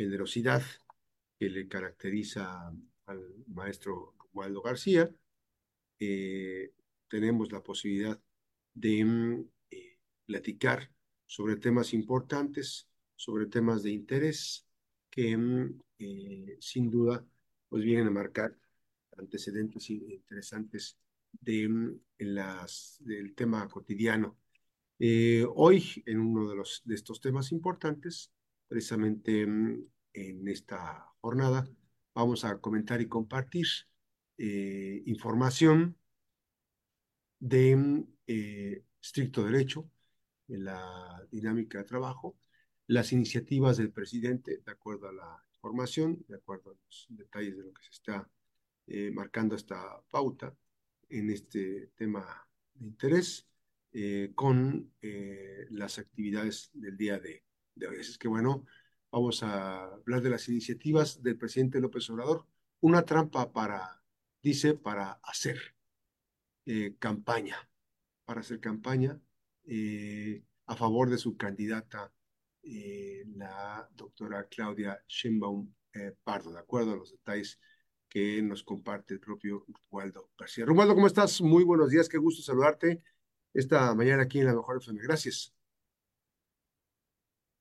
generosidad que le caracteriza al maestro Waldo García. Eh, tenemos la posibilidad de mm, eh, platicar sobre temas importantes, sobre temas de interés que mm, eh, sin duda pues vienen a marcar antecedentes interesantes de, mm, las, del tema cotidiano. hoy, en uno de, los, de estos temas importantes, precisamente en esta jornada, vamos a comentar y compartir eh, información de eh, estricto derecho, en la dinámica de trabajo, las iniciativas del presidente, de acuerdo a la información, de acuerdo a los detalles de lo que se está eh, marcando esta pauta en este tema de interés, con las actividades del día de, de hoy. Así es que bueno, vamos a hablar de las iniciativas del presidente López Obrador, una trampa para, dice, para hacer eh, campaña, para hacer campaña eh, a favor de su candidata, eh, la doctora Claudia Sheinbaum Pardo, de acuerdo a los detalles que nos comparte el propio Waldo García. Romualdo, ¿cómo estás? Muy buenos días, qué gusto saludarte esta mañana aquí en la Mejor FM. Gracias.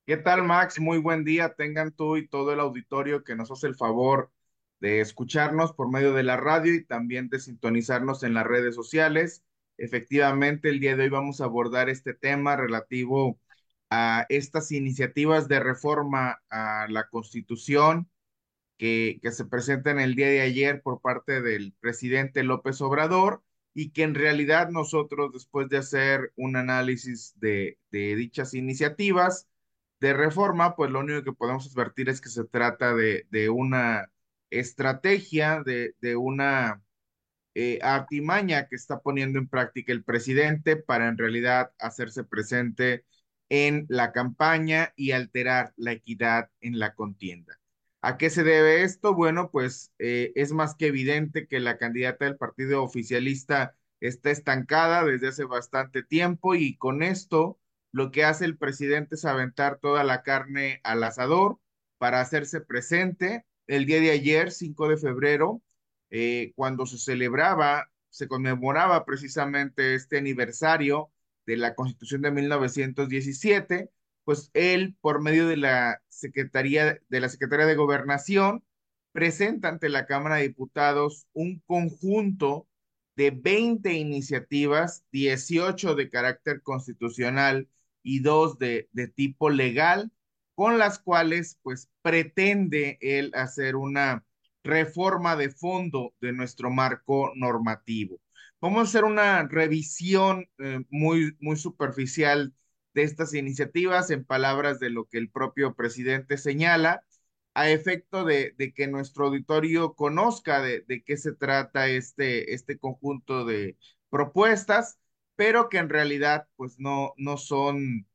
¿Qué tal, Max? Muy buen día. Tengan tú y todo el auditorio que nos hace el favor de escucharnos por medio de la radio y también de sintonizarnos en las redes sociales. Efectivamente, el día de hoy vamos a abordar este tema relativo a estas iniciativas de reforma a la Constitución que, que se presentan el día de ayer por parte del presidente López Obrador y que en realidad nosotros, después de hacer un análisis de, de dichas iniciativas, de reforma, pues lo único que podemos advertir es que se trata de, una estrategia, de, una eh, artimaña que está poniendo en práctica el presidente para en realidad hacerse presente en la campaña y alterar la equidad en la contienda. ¿A qué se debe esto? Bueno, pues eh, es más que evidente que la candidata del partido oficialista está estancada desde hace bastante tiempo y con esto lo que hace el presidente es aventar toda la carne al asador para hacerse presente. El día de ayer, 5 de febrero, eh, cuando se celebraba, se conmemoraba precisamente este aniversario de la Constitución de 1917, pues él, por medio de la Secretaría de la Secretaría de Gobernación, presenta ante la Cámara de Diputados un conjunto de 20 iniciativas, 18 de carácter constitucional y dos de, tipo legal, con las cuales pues pretende él hacer una reforma de fondo de nuestro marco normativo. Vamos a hacer una revisión eh, muy, muy superficial de estas iniciativas en palabras de lo que el propio presidente señala, a efecto de, que nuestro auditorio conozca de, de, qué se trata este, este conjunto de propuestas pero que en realidad pues no, no son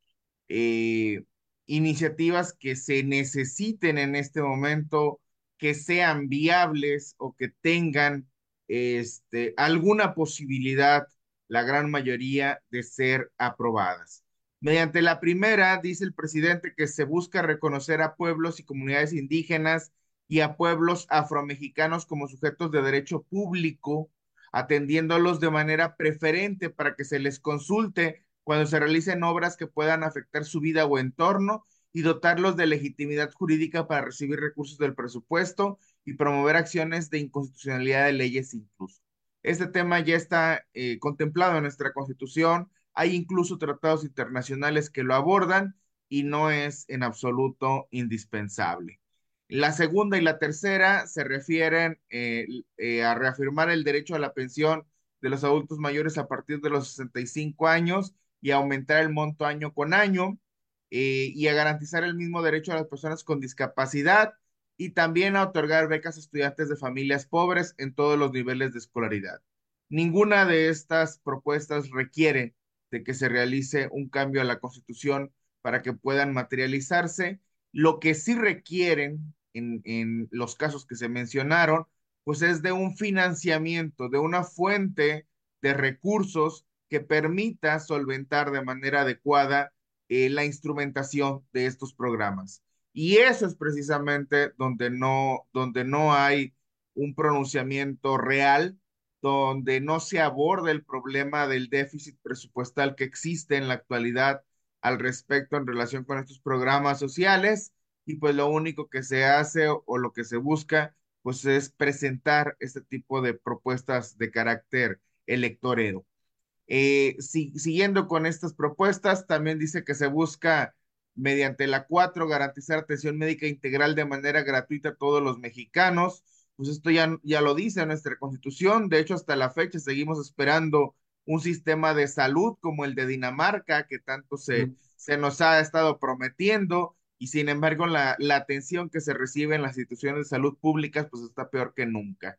eh, iniciativas que se necesiten en este momento, que sean viables o que tengan este, alguna posibilidad, la gran mayoría, de ser aprobadas. Mediante la primera, dice el presidente que se busca reconocer a pueblos y comunidades indígenas y a pueblos afromexicanos como sujetos de derecho público atendiéndolos de manera preferente para que se les consulte cuando se realicen obras que puedan afectar su vida o entorno y dotarlos de legitimidad jurídica para recibir recursos del presupuesto y promover acciones de inconstitucionalidad de leyes incluso. Este tema ya está eh, contemplado en nuestra constitución, hay incluso tratados internacionales que lo abordan y no es en absoluto indispensable. La segunda y la tercera se refieren eh, eh, a reafirmar el derecho a la pensión de los adultos mayores a partir de los 65 años y aumentar el monto año con año eh, y a garantizar el mismo derecho a las personas con discapacidad y también a otorgar becas a estudiantes de familias pobres en todos los niveles de escolaridad. Ninguna de estas propuestas requiere de que se realice un cambio a la Constitución para que puedan materializarse. Lo que sí requieren en, los casos que se mencionaron, pues es de un financiamiento, de una fuente de recursos que permita solventar de manera adecuada eh, la instrumentación de estos programas. Y eso es precisamente donde no, donde no hay un pronunciamiento real, donde no se aborda el problema del déficit presupuestal que existe en la actualidad al respecto en relación con estos programas sociales y pues lo único que se hace o, o lo que se busca pues es presentar este tipo de propuestas de carácter electorero. Eh, si, siguiendo con estas propuestas, también dice que se busca mediante la 4 garantizar atención médica integral de manera gratuita a todos los mexicanos. Pues esto ya, ya lo dice nuestra constitución. De hecho, hasta la fecha seguimos esperando un sistema de salud como el de Dinamarca, que tanto se, mm. se nos ha estado prometiendo, y sin embargo la, la atención que se recibe en las instituciones de salud públicas pues está peor que nunca.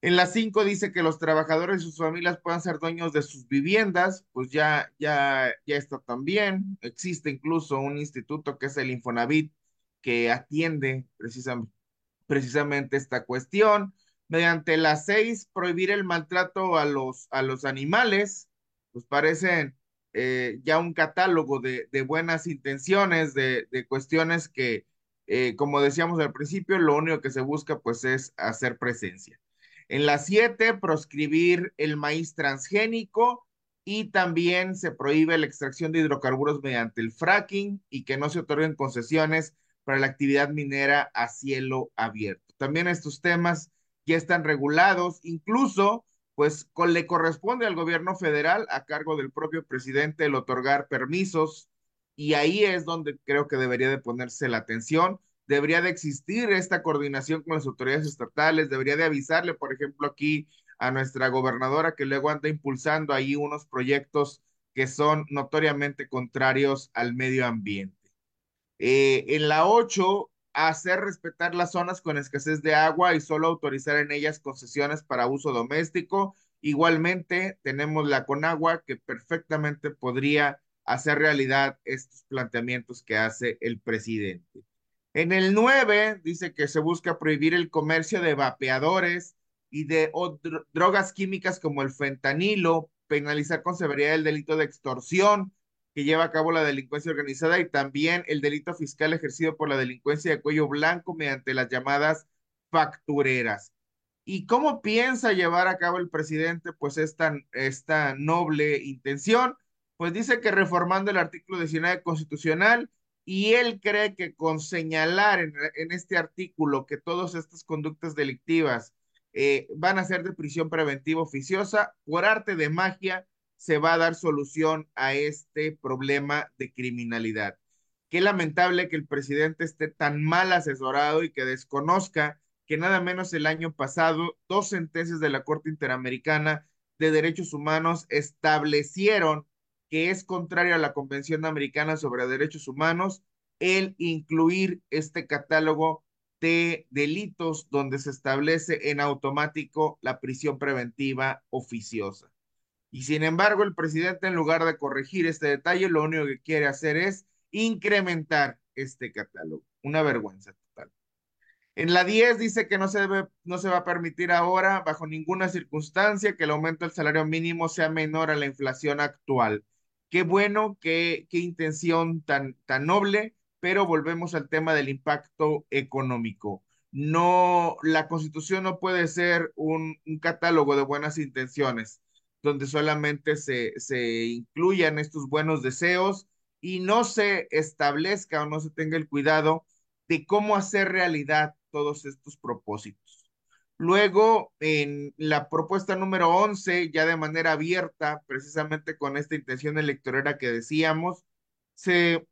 En la 5 dice que los trabajadores y sus familias puedan ser dueños de sus viviendas, pues ya, ya, ya está también. Existe incluso un instituto que es el Infonavit que atiende precisamente, esta cuestión. Mediante la 6, prohibir el maltrato a los, a los animales, pues parecen eh, ya un catálogo de, de buenas intenciones, de, de cuestiones que, eh, como decíamos al principio, lo único que se busca pues es hacer presencia. En la 7, proscribir el maíz transgénico y también se prohíbe la extracción de hidrocarburos mediante el fracking y que no se otorguen concesiones para la actividad minera a cielo abierto. También estos temas ya están regulados, incluso pues le corresponde al gobierno federal a cargo del propio presidente el otorgar permisos y ahí es donde creo que debería de ponerse la atención debería de existir esta coordinación con las autoridades estatales, debería de avisarle, por ejemplo, aquí a nuestra gobernadora que luego anda impulsando ahí unos proyectos que son notoriamente contrarios al medio ambiente. Eh, en la 8, hacer respetar las zonas con escasez de agua y solo autorizar en ellas concesiones para uso doméstico. Igualmente, tenemos la Conagua que perfectamente podría hacer realidad estos planteamientos que hace el presidente. En el 9 dice que se busca prohibir el comercio de vapeadores y de drogas químicas como el fentanilo, penalizar con severidad el delito de extorsión que lleva a cabo la delincuencia organizada y también el delito fiscal ejercido por la delincuencia de cuello blanco mediante las llamadas factureras. ¿Y cómo piensa llevar a cabo el presidente pues esta, esta noble intención? Pues dice que reformando el artículo 19 constitucional y él cree que con señalar en, este artículo que todas estas conductas delictivas eh, van a ser de prisión preventiva oficiosa, por arte de magia se va a dar solución a este problema de criminalidad. Qué lamentable que el presidente esté tan mal asesorado y que desconozca que nada menos el año pasado dos sentencias de la Corte Interamericana de Derechos Humanos establecieron que es contrario a la Convención Americana sobre Derechos Humanos el incluir este catálogo de delitos donde se establece en automático la prisión preventiva oficiosa. Y sin embargo, el presidente, en lugar de corregir este detalle, lo único que quiere hacer es incrementar este catálogo. Una vergüenza total. En la 10 dice que no se, debe, no se va a permitir ahora, bajo ninguna circunstancia, que el aumento del salario mínimo sea menor a la inflación actual. Qué bueno, qué, qué intención tan, tan noble, pero volvemos al tema del impacto económico. No, la constitución no puede ser un, un catálogo de buenas intenciones, donde solamente se, se incluyan estos buenos deseos y no se establezca o no se tenga el cuidado de cómo hacer realidad todos estos propósitos. Luego, en la propuesta número 11, ya de manera abierta, precisamente con esta intención electoral que decíamos, se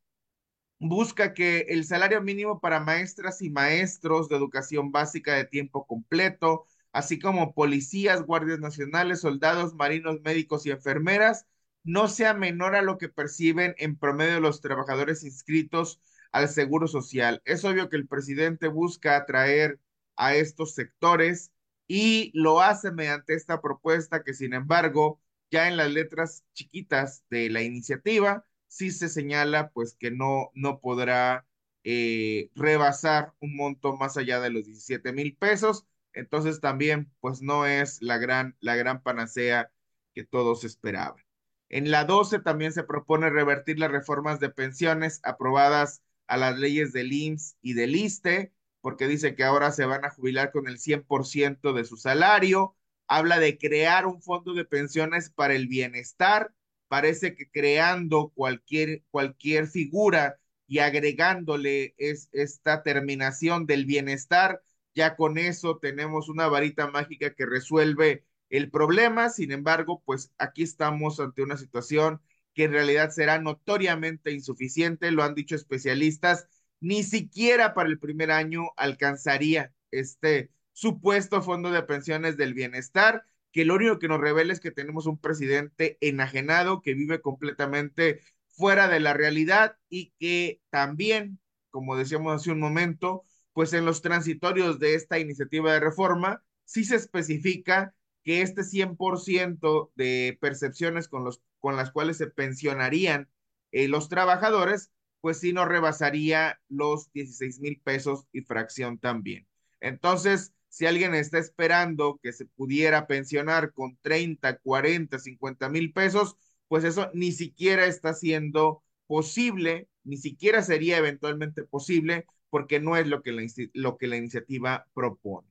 busca que el salario mínimo para maestras y maestros de educación básica de tiempo completo, así como policías, guardias nacionales, soldados, marinos, médicos y enfermeras, no sea menor a lo que perciben en promedio los trabajadores inscritos al Seguro Social. Es obvio que el presidente busca atraer a estos sectores y lo hace mediante esta propuesta que, sin embargo, ya en las letras chiquitas de la iniciativa, sí se señala pues que no, no podrá eh, rebasar un monto más allá de los 17 mil pesos. Entonces también pues no es la gran, la gran panacea que todos esperaban. En la 12 también se propone revertir las reformas de pensiones aprobadas a las leyes del IMSS y del ISTE, porque dice que ahora se van a jubilar con el 100% de su salario. Habla de crear un fondo de pensiones para el bienestar. Parece que creando cualquier, cualquier figura y agregándole es, esta terminación del bienestar, ya con eso tenemos una varita mágica que resuelve el problema. Sin embargo, pues aquí estamos ante una situación que en realidad será notoriamente insuficiente, lo han dicho especialistas, ni siquiera para el primer año alcanzaría este supuesto fondo de pensiones del bienestar, que lo único que nos revela es que tenemos un presidente enajenado que vive completamente fuera de la realidad y que también, como decíamos hace un momento, pues en los transitorios de esta iniciativa de reforma, sí se especifica que este 100% de percepciones con, los, con las cuales se pensionarían eh, los trabajadores, pues sí no rebasaría los 16 mil pesos y fracción también. Entonces, si alguien está esperando que se pudiera pensionar con 30, 40, 50 mil pesos, pues eso ni siquiera está siendo posible, ni siquiera sería eventualmente posible, porque no es lo que la, lo que la iniciativa propone.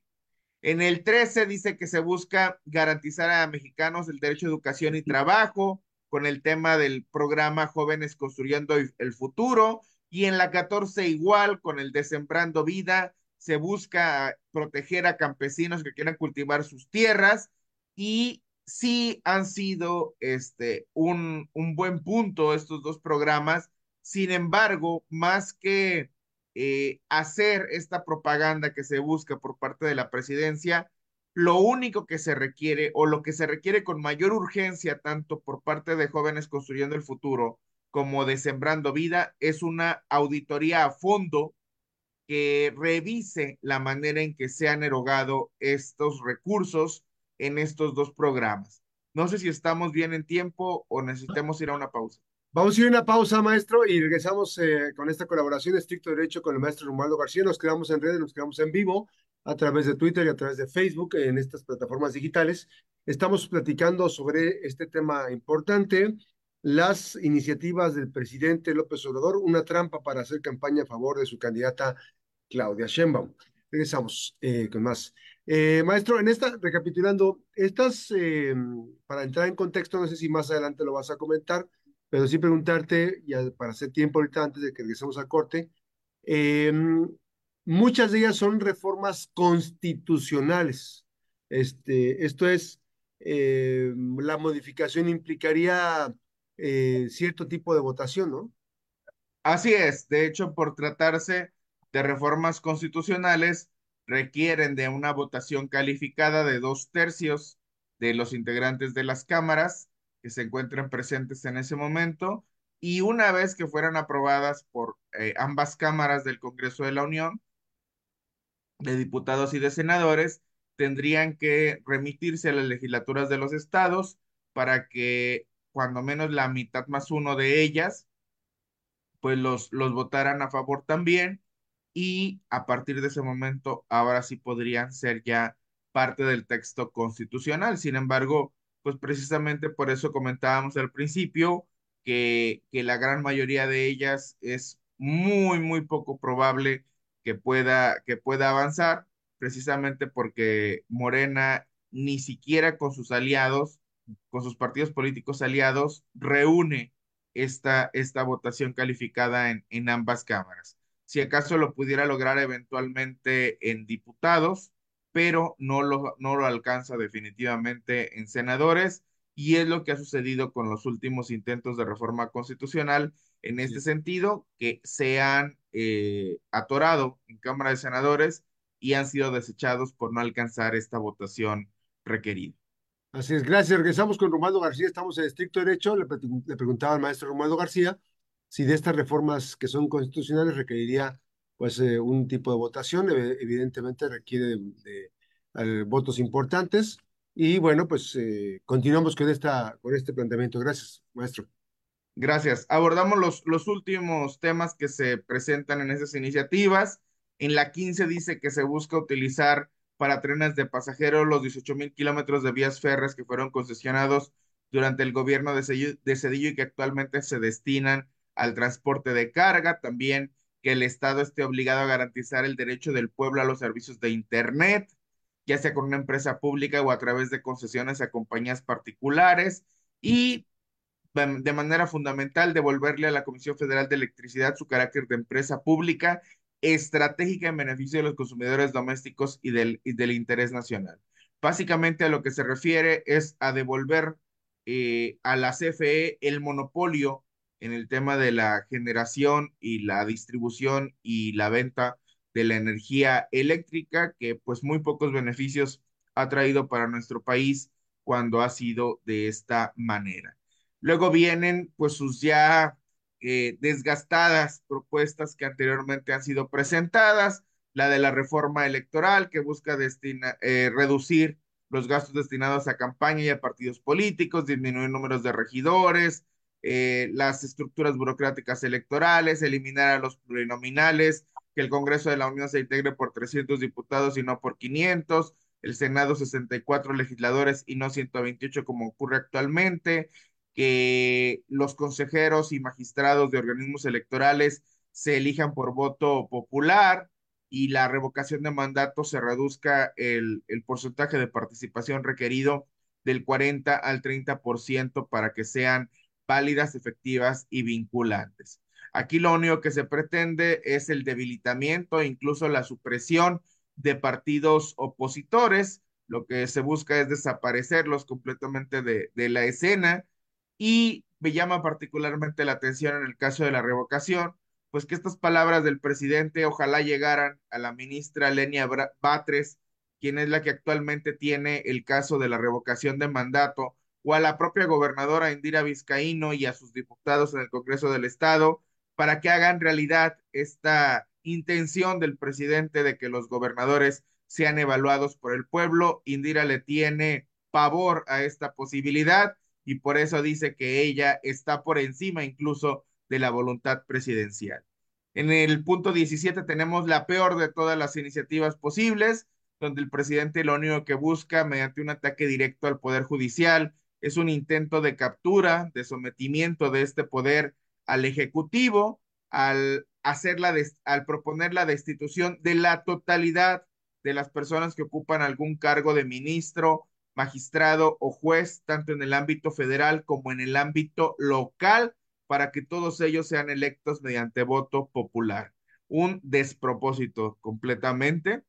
En el 13 dice que se busca garantizar a mexicanos el derecho a educación y trabajo con el tema del programa Jóvenes Construyendo el Futuro. Y en la 14 igual con el de Sembrando Vida se busca proteger a campesinos que quieran cultivar sus tierras y sí han sido este, un, un buen punto estos dos programas. Sin embargo, más que eh, hacer esta propaganda que se busca por parte de la presidencia, lo único que se requiere o lo que se requiere con mayor urgencia, tanto por parte de jóvenes construyendo el futuro como de Sembrando Vida, es una auditoría a fondo que revise la manera en que se han erogado estos recursos en estos dos programas. No sé si estamos bien en tiempo o necesitamos ir a una pausa. Vamos a ir a una pausa, maestro, y regresamos eh, con esta colaboración de Estricto Derecho con el maestro Romualdo García. Nos quedamos en redes, nos quedamos en vivo a través de Twitter y a través de Facebook en estas plataformas digitales. Estamos platicando sobre este tema importante, las iniciativas del presidente López Obrador, una trampa para hacer campaña a favor de su candidata Claudia Sheinbaum. Regresamos eh, con más. Eh, maestro, en esta, recapitulando, estas, para entrar en contexto, no sé si más adelante lo vas a comentar, pero sí preguntarte, ya para hacer tiempo ahorita antes de que regresemos a corte, em, muchas de ellas son reformas constitucionales. Este, esto es, em, la modificación implicaría eh, cierto tipo de votación, ¿no? Así es, de hecho, por tratarse de reformas constitucionales, requieren de una votación calificada de dos tercios de los integrantes de las cámaras que se encuentren presentes en ese momento y una vez que fueran aprobadas por eh, ambas cámaras del Congreso de la Unión, de diputados y de senadores, tendrían que remitirse a las legislaturas de los estados para que cuando menos la mitad más uno de ellas, pues los, los votaran a favor también y a partir de ese momento ahora sí podrían ser ya parte del texto constitucional. Sin embargo, pues precisamente por eso comentábamos al principio que, que la gran mayoría de ellas es muy, muy poco probable que pueda, que pueda avanzar, precisamente porque Morena ni siquiera con sus aliados, con sus partidos políticos aliados, reúne esta, esta votación calificada en, en ambas cámaras. Si acaso lo pudiera lograr eventualmente en diputados, pero no lo, no lo alcanza definitivamente en senadores y es lo que ha sucedido con los últimos intentos de reforma constitucional en este sentido, que se han eh, atorado en Cámara de Senadores y han sido desechados por no alcanzar esta votación requerida. Así es, gracias. Regresamos con Romualdo García, estamos en estricto derecho. Le, le preguntaba al maestro Romualdo García si de estas reformas que son constitucionales requeriría pues eh, un tipo de votación, evidentemente requiere de, votos importantes. Y bueno, pues eh, continuamos con, esta, con este planteamiento. Gracias, maestro. Gracias. Abordamos los, los últimos temas que se presentan en esas iniciativas. En la 15 dice que se busca utilizar para trenes de pasajeros los 18 mil kilómetros de vías férreas que fueron concesionados durante el gobierno de de Cedillo y que actualmente se destinan al transporte de carga. También que el Estado esté obligado a garantizar el derecho del pueblo a los servicios de Internet, ya sea con una empresa pública o a través de concesiones a compañías particulares, y de manera fundamental devolverle a la Comisión Federal de Electricidad su carácter de empresa pública estratégica en beneficio de los consumidores domésticos y del, y del interés nacional. Básicamente a lo que se refiere es a devolver eh, a la CFE el monopolio en el tema de la generación y la distribución y la venta de la energía eléctrica, que pues muy pocos beneficios ha traído para nuestro país cuando ha sido de esta manera. Luego vienen pues sus ya eh, desgastadas propuestas que anteriormente han sido presentadas, la de la reforma electoral que busca eh, reducir los gastos destinados a campaña y a partidos políticos, disminuir números de regidores, eh, las estructuras burocráticas electorales, eliminar a los plurinominales, que el Congreso de la Unión se integre por 300 diputados y no por 500, el Senado 64 legisladores y no 128 como ocurre actualmente, que los consejeros y magistrados de organismos electorales se elijan por voto popular y la revocación de mandato se reduzca el, el porcentaje de participación requerido del 40 al 30% para que sean válidas, efectivas y vinculantes. Aquí lo único que se pretende es el debilitamiento e incluso la supresión de partidos opositores. Lo que se busca es desaparecerlos completamente de, de la escena y me llama particularmente la atención en el caso de la revocación, pues que estas palabras del presidente ojalá llegaran a la ministra Lenia Batres, quien es la que actualmente tiene el caso de la revocación de mandato, o a la propia gobernadora Indira Vizcaíno y a sus diputados en el Congreso del Estado, para que hagan realidad esta intención del presidente de que los gobernadores sean evaluados por el pueblo. Indira le tiene pavor a esta posibilidad y por eso dice que ella está por encima incluso de la voluntad presidencial. En el punto 17 tenemos la peor de todas las iniciativas posibles, donde el presidente lo único que busca mediante un ataque directo al Poder Judicial es un intento de captura, de sometimiento de este poder al Ejecutivo, al, hacerla al proponer la destitución de la totalidad de las personas que ocupan algún cargo de ministro magistrado o juez, tanto en el ámbito federal como en el ámbito local, para que todos ellos sean electos mediante voto popular. Un despropósito completamente.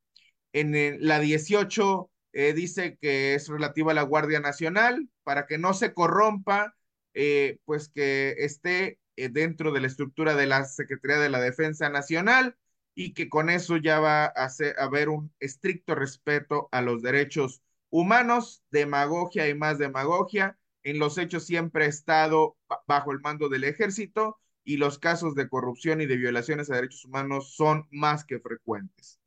En la 18 eh, dice que es relativa a la Guardia Nacional, para que no se corrompa, eh, pues que esté eh, dentro de la estructura de la Secretaría de la Defensa Nacional y que con eso ya va a, a haber un estricto respeto a los derechos Humanos, demagogia y más demagogia. En los hechos siempre ha estado bajo el mando del ejército y los casos de corrupción y de violaciones a derechos humanos son más que frecuentes.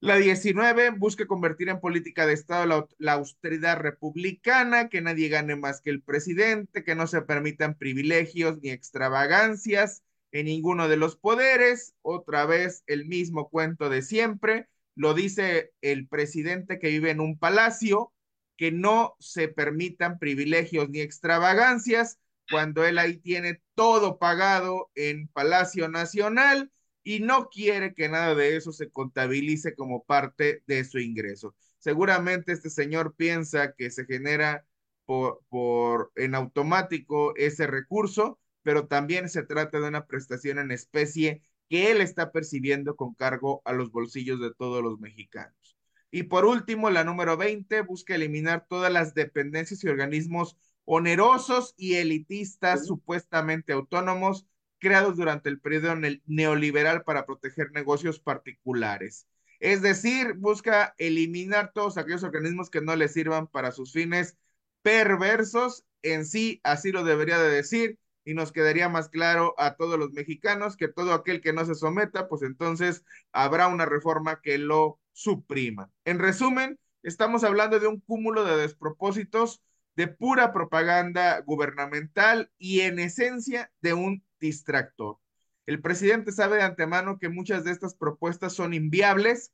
La 19 busca convertir en política de Estado la, la, austeridad republicana, que nadie gane más que el presidente, que no se permitan privilegios ni extravagancias en ninguno de los poderes. Otra vez el mismo cuento de siempre lo dice el presidente que vive en un palacio, que no se permitan privilegios ni extravagancias cuando él ahí tiene todo pagado en Palacio Nacional y no quiere que nada de eso se contabilice como parte de su ingreso. Seguramente este señor piensa que se genera por, por en automático ese recurso, pero también se trata de una prestación en especie que él está percibiendo con cargo a los bolsillos de todos los mexicanos. Y por último, la número 20 busca eliminar todas las dependencias y organismos onerosos y elitistas supuestamente autónomos creados durante el periodo neoliberal para proteger negocios particulares. Es decir, busca eliminar todos aquellos organismos que no le sirvan para sus fines perversos. En sí, así lo debería de decir, y nos quedaría más claro a todos los mexicanos que todo aquel que no se someta, pues entonces habrá una reforma que lo suprima. En resumen, estamos hablando de un cúmulo de despropósitos, de pura propaganda gubernamental y en esencia de un distractor. El presidente sabe de antemano que muchas de estas propuestas son inviables,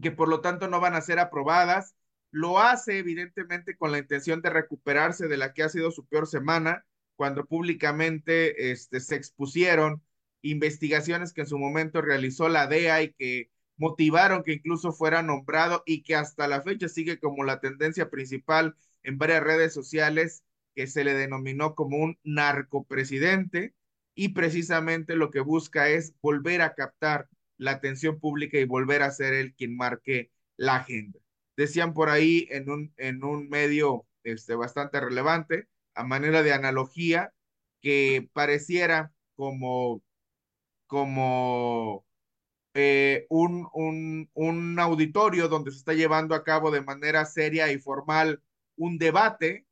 que por lo tanto no van a ser aprobadas. Lo hace evidentemente con la intención de recuperarse de la que ha sido su peor semana, cuando públicamente este, se expusieron investigaciones que en su momento realizó la DEA y que motivaron que incluso fuera nombrado y que hasta la fecha sigue como la tendencia principal en varias redes sociales que se le denominó como un narcopresidente y precisamente lo que busca es volver a captar la atención pública y volver a ser él quien marque la agenda. Decían por ahí en un, en un medio este, bastante relevante, a manera de analogía, que pareciera como, como eh, un, un, un auditorio donde se está llevando a cabo de manera seria y formal un debate,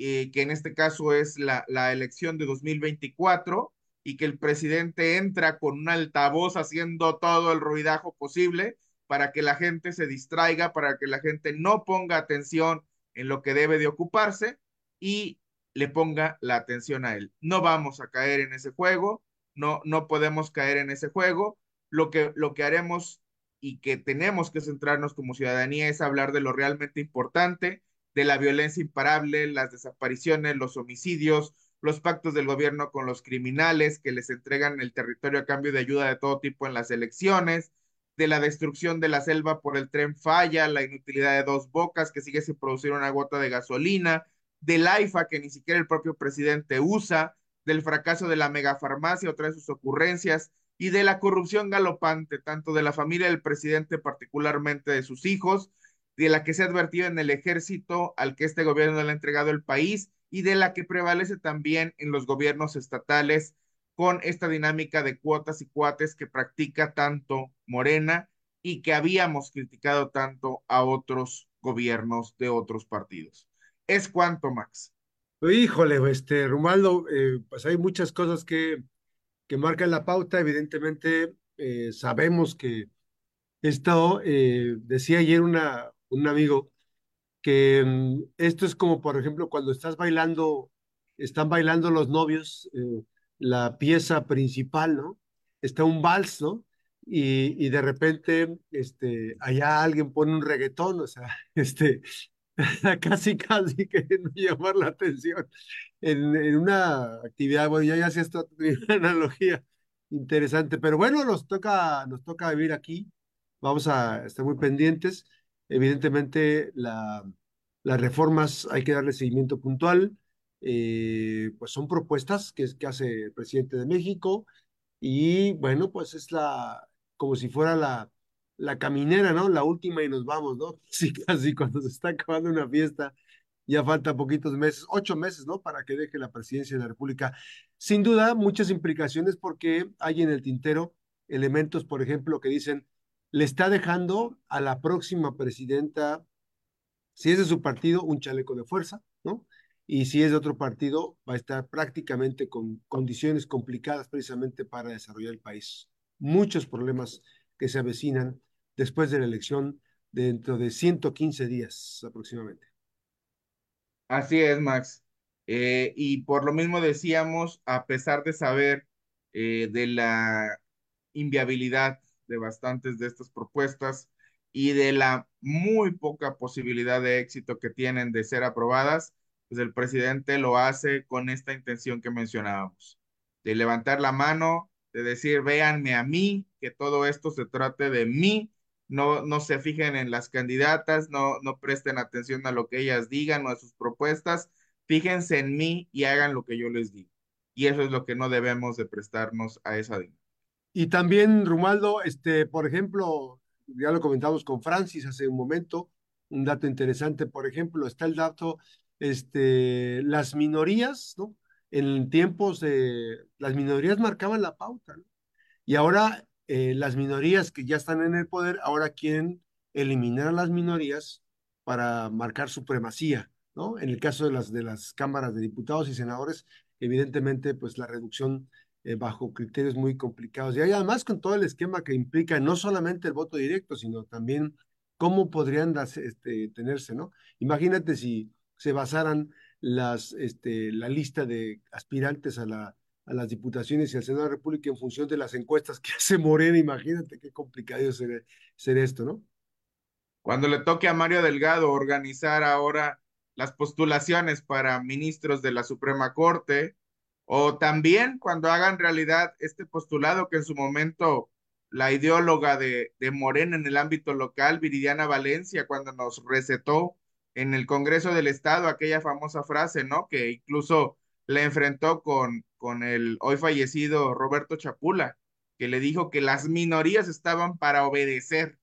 eh, que en este caso es la, la elección de 2024, y que el presidente entra con un altavoz haciendo todo el ruidajo posible para que la gente se distraiga, para que la gente no ponga atención en lo que debe de ocuparse y le ponga la atención a él. No vamos a caer en ese juego, no, no podemos caer en ese juego. Lo que, lo que haremos y que tenemos que centrarnos como ciudadanía es hablar de lo realmente importante, de la violencia imparable, las desapariciones, los homicidios, los pactos del gobierno con los criminales que les entregan el territorio a cambio de ayuda de todo tipo en las elecciones, de la destrucción de la selva por el tren falla, la inutilidad de dos bocas que sigue sin producir una gota de gasolina, del AIFA que ni siquiera el propio presidente usa, del fracaso de la megafarmacia, otra de sus ocurrencias, y de la corrupción galopante, tanto de la familia del presidente, particularmente de sus hijos, de la que se ha advertido en el ejército al que este gobierno le ha entregado el país y de la que prevalece también en los gobiernos estatales con esta dinámica de cuotas y cuates que practica tanto Morena y que habíamos criticado tanto a otros gobiernos de otros partidos. Es cuanto, Max. Híjole, este, eh, pues hay muchas cosas que, que marcan la pauta. Evidentemente, eh, sabemos que esto, eh, decía ayer una, un amigo, que mm, esto es como, por ejemplo, cuando estás bailando, están bailando los novios, eh, la pieza principal, ¿no? Está un vals, ¿no? Y, de repente, este, allá alguien pone un reggaetón, o sea, este, casi, casi queriendo llamar la atención en, una actividad, bueno, ya, ya esto, una analogía interesante, pero bueno, nos toca, nos toca vivir aquí, vamos a estar muy pendientes. Evidentemente, la, las reformas hay que darle seguimiento puntual, eh, pues son propuestas que, que hace el presidente de México y bueno, pues es la, como si fuera la, la caminera, ¿no? La última y nos vamos, ¿no? Sí, casi cuando se está acabando una fiesta, ya faltan poquitos meses, ocho meses, ¿no? Para que deje la presidencia de la República. Sin duda, muchas implicaciones porque hay en el tintero elementos, por ejemplo, que dicen, le está dejando a la próxima presidenta, si es de su partido, un chaleco de fuerza, ¿no? Y si es de otro partido, va a estar prácticamente con condiciones complicadas precisamente para desarrollar el país. Muchos problemas que se avecinan después de la elección dentro de 115 días aproximadamente. Así es, Max. Eh, y por lo mismo decíamos, a pesar de saber eh, de la inviabilidad de bastantes de estas propuestas y de la muy poca posibilidad de éxito que tienen de ser aprobadas, pues el presidente lo hace con esta intención que mencionábamos, de levantar la mano, de decir, véanme a mí, que todo esto se trate de mí, no, no se fijen en las candidatas, no, no presten atención a lo que ellas digan o a sus propuestas, fíjense en mí y hagan lo que yo les digo. Y eso es lo que no debemos de prestarnos a esa dinámica. Y también, Rumaldo, este, por ejemplo, ya lo comentamos con Francis hace un momento, un dato interesante, por ejemplo, está el dato, este, las minorías, ¿no? En tiempos de, las minorías marcaban la pauta, ¿no? Y ahora eh, las minorías que ya están en el poder, ahora quieren eliminar a las minorías para marcar supremacía, ¿no? En el caso de las, de las cámaras de diputados y senadores, evidentemente, pues la reducción eh, bajo criterios muy complicados. Y además con todo el esquema que implica no solamente el voto directo, sino también cómo podrían este, tenerse, ¿no? Imagínate si se basaran las, este, la lista de aspirantes a, la, a las diputaciones y al Senado de la República en función de las encuestas que hace Morena, imagínate qué complicado sería, ser esto, ¿no? Cuando le toque a Mario Delgado organizar ahora las postulaciones para ministros de la Suprema Corte, O también cuando hagan realidad este postulado que en su momento la ideóloga de, de Morena en el ámbito local, Viridiana Valencia, cuando nos recetó en el Congreso del Estado aquella famosa frase, ¿no? Que incluso la enfrentó con, con el hoy fallecido Roberto Chapula, que le dijo que las minorías estaban para obedecer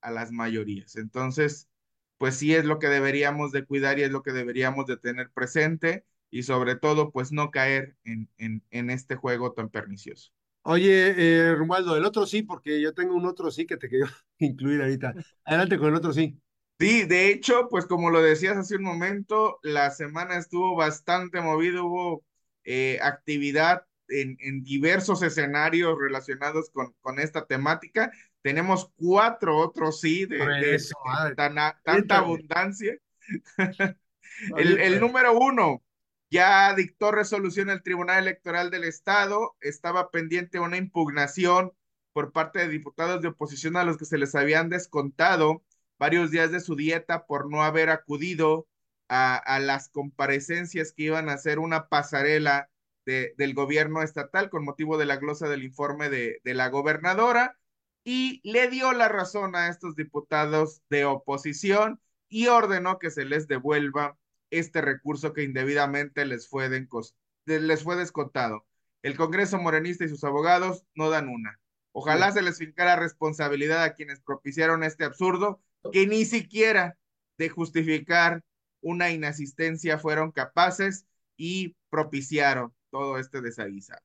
a las mayorías. Entonces, pues sí es lo que deberíamos de cuidar y es lo que deberíamos de tener presente y sobre todo, pues no caer en, en, en este juego tan pernicioso. Oye, eh, Romualdo, el otro sí, porque yo tengo un otro sí que te quiero incluir ahorita. Adelante con el otro sí. Sí, de hecho, pues como lo decías hace un momento, la semana estuvo bastante movido, hubo eh, actividad en, en, diversos escenarios relacionados con, con, esta temática. Tenemos cuatro otros sí de, de Eso, madre. tan, tanta abundancia. el, el número uno, ya dictó resolución el Tribunal Electoral del Estado, estaba pendiente una impugnación por parte de diputados de oposición a los que se les habían descontado varios días de su dieta por no haber acudido a, las comparecencias que iban a hacer una pasarela de, del gobierno estatal con motivo de la glosa del informe de, de la gobernadora. Y le dio la razón a estos diputados de oposición y ordenó que se les devuelva este recurso que indebidamente les fue, de, les fue descontado. El Congreso Morenista y sus abogados no dan una. Ojalá sí. se les fincara responsabilidad a quienes propiciaron este absurdo, que ni siquiera de justificar una inasistencia fueron capaces y propiciaron todo este desaguisado.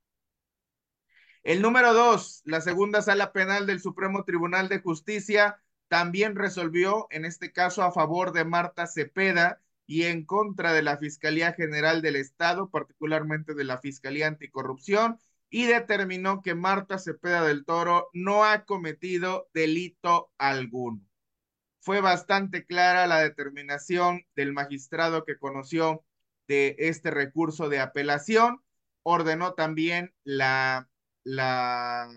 El número dos, la segunda sala penal del Supremo Tribunal de Justicia también resolvió, en este caso, a favor de Marta Cepeda, y en contra de la Fiscalía General del Estado, particularmente de la Fiscalía Anticorrupción, y determinó que Marta Cepeda del Toro no ha cometido delito alguno. Fue bastante clara la determinación del magistrado que conoció de este recurso de apelación. Ordenó también la, la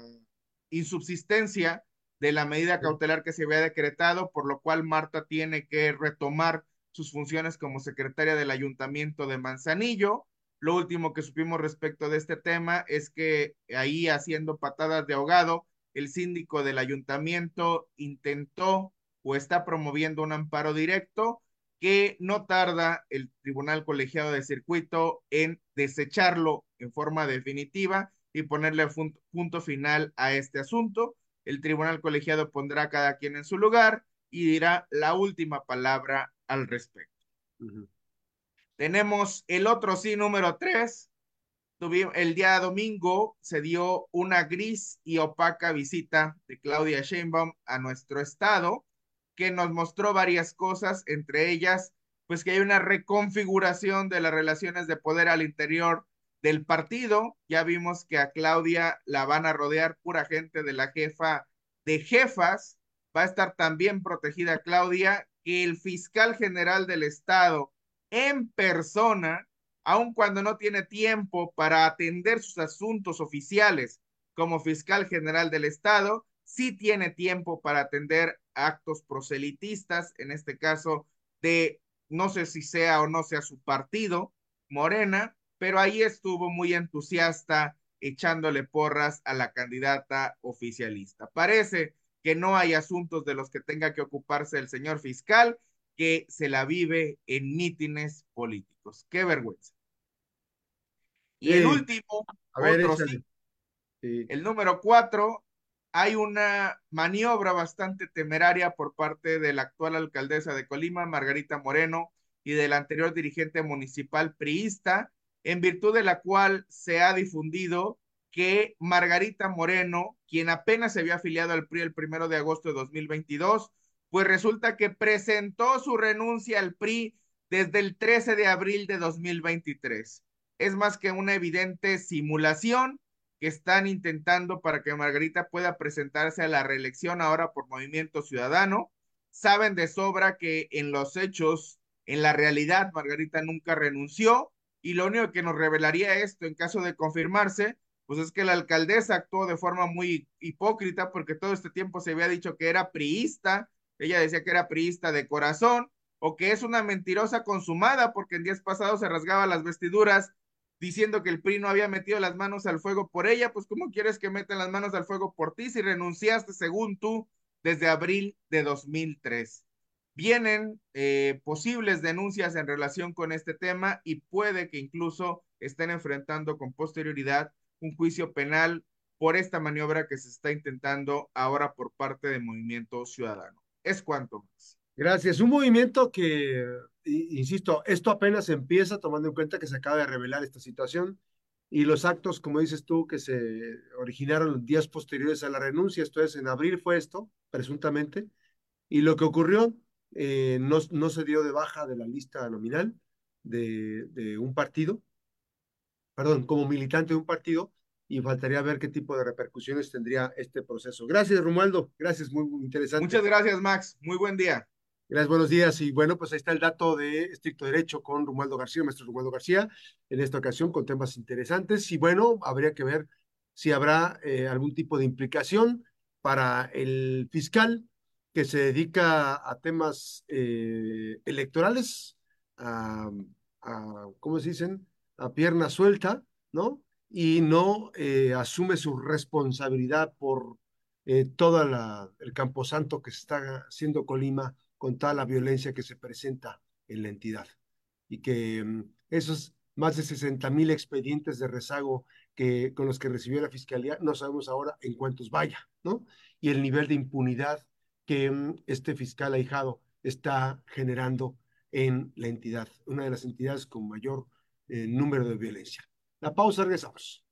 insubsistencia de la medida cautelar que se había decretado, por lo cual Marta tiene que retomar sus funciones como secretaria del ayuntamiento de Manzanillo. Lo último que supimos respecto de este tema es que ahí haciendo patadas de ahogado, el síndico del ayuntamiento intentó o está promoviendo un amparo directo que no tarda el Tribunal Colegiado de Circuito en desecharlo en forma definitiva y ponerle punto final a este asunto. El Tribunal Colegiado pondrá a cada quien en su lugar y dirá la última palabra al respecto. Uh -huh. Tenemos el otro sí número tres. El día domingo se dio una gris y opaca visita de Claudia Sheinbaum a nuestro estado, que nos mostró varias cosas, entre ellas, pues que hay una reconfiguración de las relaciones de poder al interior del partido. Ya vimos que a Claudia la van a rodear pura gente de la jefa de jefas. Va a estar también protegida Claudia el fiscal general del estado en persona, aun cuando no tiene tiempo para atender sus asuntos oficiales como fiscal general del estado, sí tiene tiempo para atender actos proselitistas, en este caso de, no sé si sea o no sea su partido, Morena, pero ahí estuvo muy entusiasta echándole porras a la candidata oficialista. Parece que no hay asuntos de los que tenga que ocuparse el señor fiscal, que se la vive en mítines políticos. Qué vergüenza. Y sí. el último, A ver, otro, sí, sí. el número cuatro, hay una maniobra bastante temeraria por parte de la actual alcaldesa de Colima, Margarita Moreno, y del anterior dirigente municipal priista, en virtud de la cual se ha difundido que Margarita Moreno, quien apenas se había afiliado al PRI el primero de agosto de 2022, pues resulta que presentó su renuncia al PRI desde el 13 de abril de 2023. Es más que una evidente simulación que están intentando para que Margarita pueda presentarse a la reelección ahora por Movimiento Ciudadano. Saben de sobra que en los hechos, en la realidad, Margarita nunca renunció y lo único que nos revelaría esto en caso de confirmarse pues es que la alcaldesa actuó de forma muy hipócrita porque todo este tiempo se había dicho que era priista, ella decía que era priista de corazón, o que es una mentirosa consumada porque en días pasados se rasgaba las vestiduras diciendo que el PRI no había metido las manos al fuego por ella, pues ¿cómo quieres que metan las manos al fuego por ti si renunciaste, según tú, desde abril de 2003? Vienen eh, posibles denuncias en relación con este tema y puede que incluso estén enfrentando con posterioridad un juicio penal por esta maniobra que se está intentando ahora por parte del Movimiento Ciudadano. Es cuanto más. Gracias. Un movimiento que, insisto, esto apenas empieza tomando en cuenta que se acaba de revelar esta situación y los actos, como dices tú, que se originaron días posteriores a la renuncia, esto es, en abril fue esto, presuntamente, y lo que ocurrió eh, no, no, se dio de baja de la lista nominal de, de un partido, perdón, como militante de un partido, y faltaría ver qué tipo de repercusiones tendría este proceso. Gracias, Romualdo. Gracias, muy, muy interesante. Muchas gracias, Max. Muy buen día. Gracias, buenos días. Y bueno, pues ahí está el dato de estricto derecho con Romualdo García, maestro Romualdo García, en esta ocasión con temas interesantes. Y bueno, habría que ver si habrá eh, algún tipo de implicación para el fiscal que se dedica a temas eh, electorales, a, a, ¿cómo se dicen? A pierna suelta, ¿no? y no eh, asume su responsabilidad por eh, todo el camposanto que se está haciendo Colima con toda la violencia que se presenta en la entidad. Y que mm, esos más de 60 mil expedientes de rezago que, con los que recibió la Fiscalía, no sabemos ahora en cuántos vaya, ¿no? Y el nivel de impunidad que mm, este fiscal ahijado está generando en la entidad, una de las entidades con mayor eh, número de violencia. La pausa, regresamos.